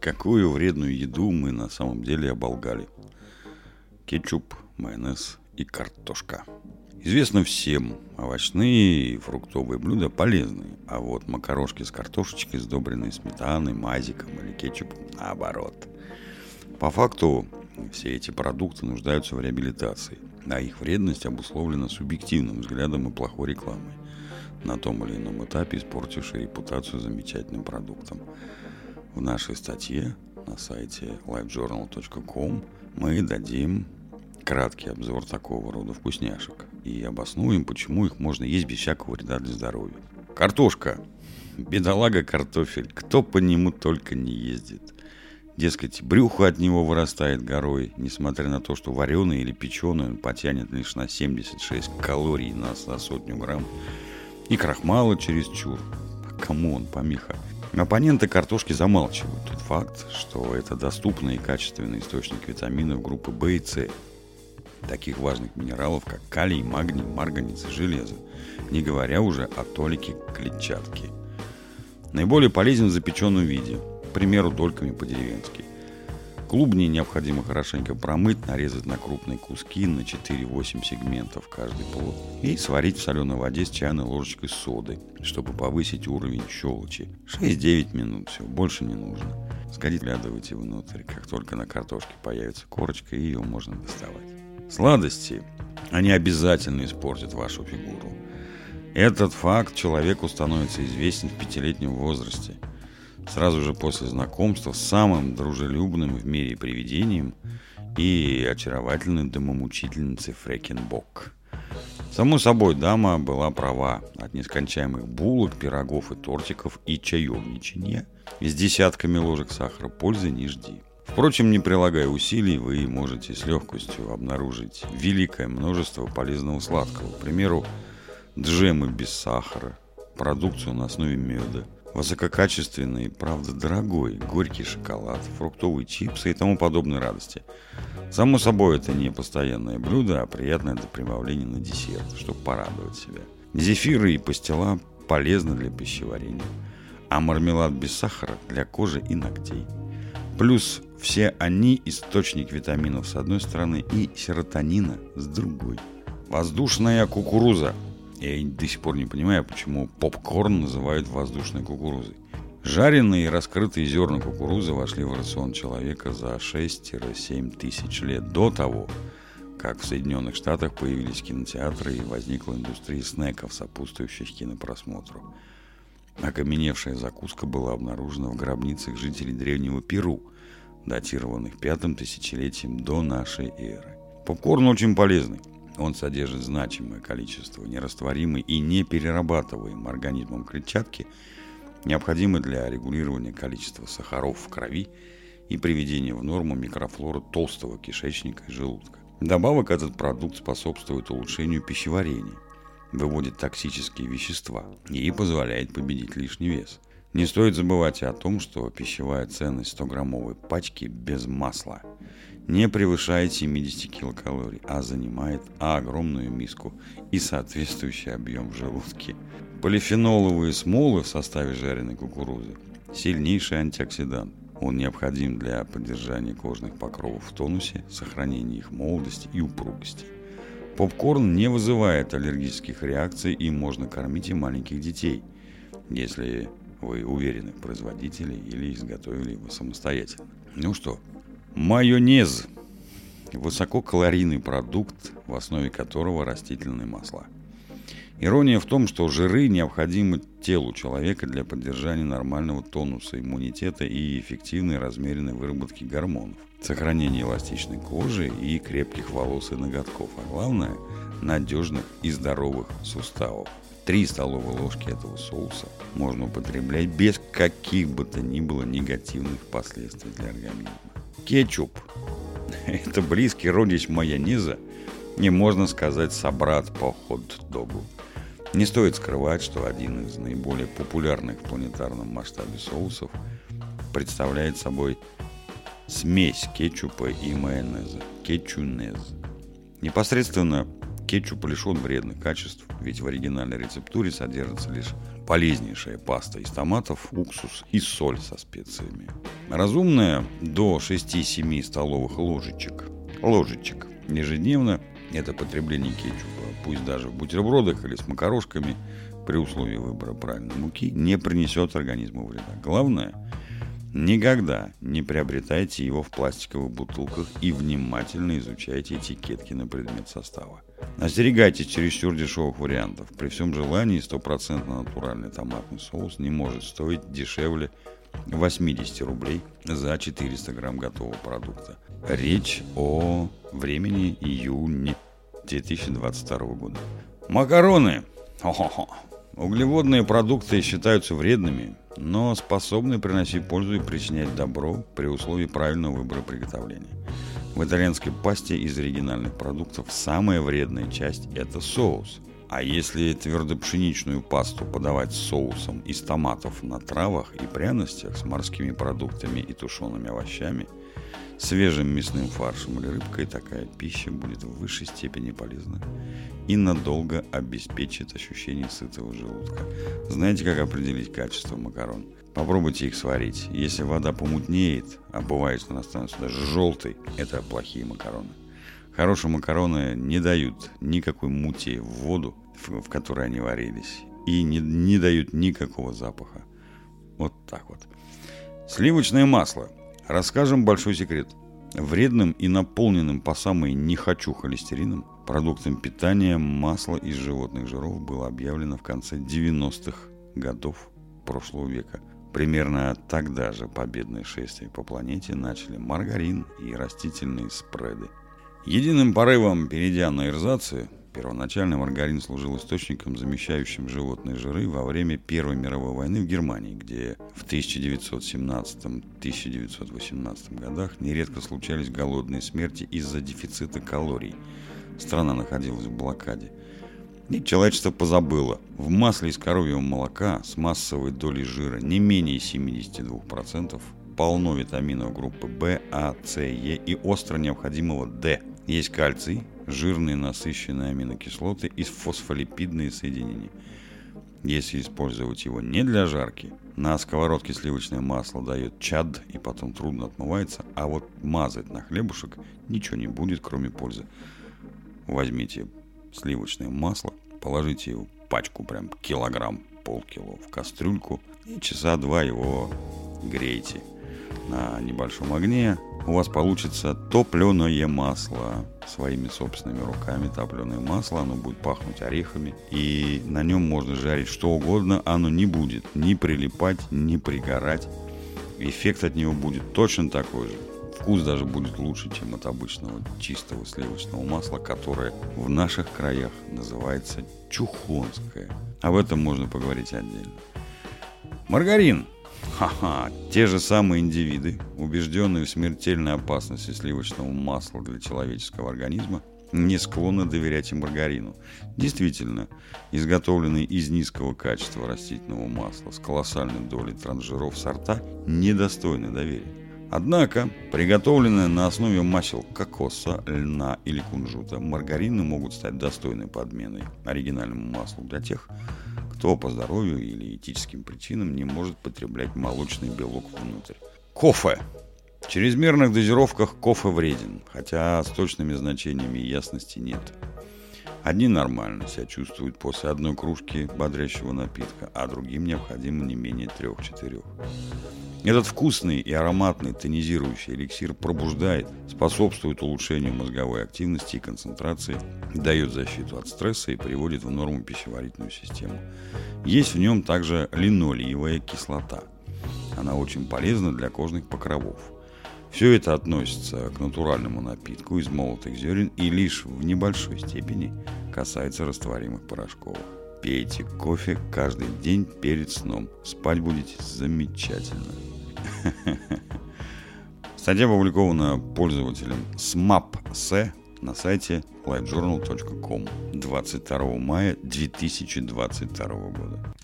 Какую вредную еду мы на самом деле оболгали? Кетчуп, майонез и картошка. Известно всем, овощные и фруктовые блюда полезны, а вот макарошки с картошечкой, сдобренные сметаной, мазиком или кетчупом, наоборот. По факту, все эти продукты нуждаются в реабилитации, а их вредность обусловлена субъективным взглядом и плохой рекламой, на том или ином этапе испортившей репутацию замечательным продуктом. В нашей статье на сайте lifejournal.com мы дадим краткий обзор такого рода вкусняшек и обоснуем, почему их можно есть без всякого вреда для здоровья. Картошка. Бедолага картофель. Кто по нему только не ездит. Дескать, брюхо от него вырастает горой, несмотря на то, что вареный или печеный он потянет лишь на 76 калорий на, на сотню грамм. И крахмала чересчур. Кому он помеха? Оппоненты картошки замалчивают тот факт, что это доступный и качественный источник витаминов группы В и С, таких важных минералов, как калий, магний, марганец и железо, не говоря уже о толике клетчатки. Наиболее полезен в запеченном виде, к примеру, дольками по-деревенски. Клубни необходимо хорошенько промыть, нарезать на крупные куски на 4-8 сегментов каждый плод и сварить в соленой воде с чайной ложечкой соды, чтобы повысить уровень щелочи. 6-9 минут, все, больше не нужно. Сгорит, глядывайте внутрь, как только на картошке появится корочка, ее можно доставать. Сладости, они обязательно испортят вашу фигуру. Этот факт человеку становится известен в пятилетнем возрасте. Сразу же после знакомства с самым дружелюбным в мире привидением и очаровательной домомучительницей Фрекенбок. Само собой, дама была права. От нескончаемых булок, пирогов и тортиков и чаевничания с десятками ложек сахара пользы не жди. Впрочем, не прилагая усилий, вы можете с легкостью обнаружить великое множество полезного сладкого. К примеру, джемы без сахара, продукцию на основе меда, высококачественный, правда дорогой, горький шоколад, фруктовые чипсы и тому подобные радости. Само собой, это не постоянное блюдо, а приятное для прибавления на десерт, чтобы порадовать себя. Зефиры и пастила полезны для пищеварения, а мармелад без сахара для кожи и ногтей. Плюс все они источник витаминов с одной стороны и серотонина с другой. Воздушная кукуруза. Я до сих пор не понимаю, почему попкорн называют воздушной кукурузой. Жареные и раскрытые зерна кукурузы вошли в рацион человека за 6-7 тысяч лет до того, как в Соединенных Штатах появились кинотеатры и возникла индустрия снеков, сопутствующих кинопросмотру. Окаменевшая закуска была обнаружена в гробницах жителей древнего Перу – датированных пятым тысячелетием до нашей эры. Попкорн очень полезный. Он содержит значимое количество нерастворимой и неперерабатываемой организмом клетчатки, необходимой для регулирования количества сахаров в крови и приведения в норму микрофлоры толстого кишечника и желудка. Добавок этот продукт способствует улучшению пищеварения, выводит токсические вещества и позволяет победить лишний вес – не стоит забывать и о том, что пищевая ценность 100-граммовой пачки без масла не превышает 70 килокалорий, а занимает огромную миску и соответствующий объем в желудке. Полифеноловые смолы в составе жареной кукурузы – сильнейший антиоксидант. Он необходим для поддержания кожных покровов в тонусе, сохранения их молодости и упругости. Попкорн не вызывает аллергических реакций и можно кормить и маленьких детей, если вы уверены в производителе или изготовили его самостоятельно. Ну что, майонез. Высококалорийный продукт, в основе которого растительные масла. Ирония в том, что жиры необходимы телу человека для поддержания нормального тонуса иммунитета и эффективной размеренной выработки гормонов, сохранения эластичной кожи и крепких волос и ноготков, а главное – надежных и здоровых суставов. 3 столовые ложки этого соуса можно употреблять без каких бы то ни было негативных последствий для организма. Кетчуп – это близкий родич майонеза и, можно сказать, собрат по хот-догу. Не стоит скрывать, что один из наиболее популярных в планетарном масштабе соусов представляет собой смесь кетчупа и майонеза – кетчунез. Непосредственно Кетчуп лишен вредных качеств, ведь в оригинальной рецептуре содержится лишь полезнейшая паста из томатов, уксус и соль со специями. Разумная до 6-7 столовых ложечек. Ложечек. Ежедневно это потребление кетчупа, пусть даже в бутербродах или с макарошками, при условии выбора правильной муки, не принесет организму вреда. Главное, никогда не приобретайте его в пластиковых бутылках и внимательно изучайте этикетки на предмет состава. Остерегайтесь чересчур дешевых вариантов. При всем желании стопроцентно натуральный томатный соус не может стоить дешевле 80 рублей за 400 грамм готового продукта. Речь о времени июня 2022 года. Макароны. Хо-хо-хо. Углеводные продукты считаются вредными, но способны приносить пользу и причинять добро при условии правильного выбора приготовления. В итальянской пасте из оригинальных продуктов самая вредная часть – это соус. А если твердопшеничную пасту подавать с соусом из томатов на травах и пряностях с морскими продуктами и тушеными овощами – свежим мясным фаршем или рыбкой такая пища будет в высшей степени полезна и надолго обеспечит ощущение сытого желудка. Знаете, как определить качество макарон? Попробуйте их сварить. Если вода помутнеет, а бывает, что она становится даже желтой, это плохие макароны. Хорошие макароны не дают никакой мути в воду, в, в которой они варились, и не, не дают никакого запаха. Вот так вот. Сливочное масло – Расскажем большой секрет. Вредным и наполненным по самой «не хочу» холестерином продуктом питания масло из животных жиров было объявлено в конце 90-х годов прошлого века. Примерно тогда же победное шествие по планете начали маргарин и растительные спреды. Единым порывом, перейдя на эрзацию, Первоначально маргарин служил источником, замещающим животные жиры во время Первой мировой войны в Германии, где в 1917-1918 годах нередко случались голодные смерти из-за дефицита калорий. Страна находилась в блокаде. И человечество позабыло. В масле из коровьего молока с массовой долей жира не менее 72% полно витаминов группы В, А, С, Е и остро необходимого D. Есть кальций, жирные насыщенные аминокислоты и фосфолипидные соединения. Если использовать его не для жарки, на сковородке сливочное масло дает чад и потом трудно отмывается, а вот мазать на хлебушек ничего не будет, кроме пользы. Возьмите сливочное масло, положите его пачку, прям килограмм, полкило в кастрюльку и часа два его грейте на небольшом огне, у вас получится топленое масло своими собственными руками топленое масло, оно будет пахнуть орехами, и на нем можно жарить что угодно, оно не будет ни прилипать, ни пригорать. Эффект от него будет точно такой же. Вкус даже будет лучше, чем от обычного чистого сливочного масла, которое в наших краях называется чухонское. Об этом можно поговорить отдельно. Маргарин Ха-ха, те же самые индивиды, убежденные в смертельной опасности сливочного масла для человеческого организма, не склонны доверять и маргарину. Действительно, изготовленные из низкого качества растительного масла с колоссальной долей трансжиров сорта недостойны доверия. Однако, приготовленные на основе масел кокоса, льна или кунжута, маргарины могут стать достойной подменой оригинальному маслу для тех, кто по здоровью или этическим причинам не может потреблять молочный белок внутрь. Кофе. В чрезмерных дозировках кофе вреден, хотя с точными значениями ясности нет. Одни нормально себя чувствуют после одной кружки бодрящего напитка, а другим необходимо не менее трех-четырех. Этот вкусный и ароматный тонизирующий эликсир пробуждает, способствует улучшению мозговой активности и концентрации, дает защиту от стресса и приводит в норму пищеварительную систему. Есть в нем также линолеевая кислота. Она очень полезна для кожных покровов. Все это относится к натуральному напитку из молотых зерен и лишь в небольшой степени касается растворимых порошков. Пейте кофе каждый день перед сном. Спать будете замечательно. Статья опубликована пользователем smap.se на сайте lightjournal.com 22 мая 2022 года.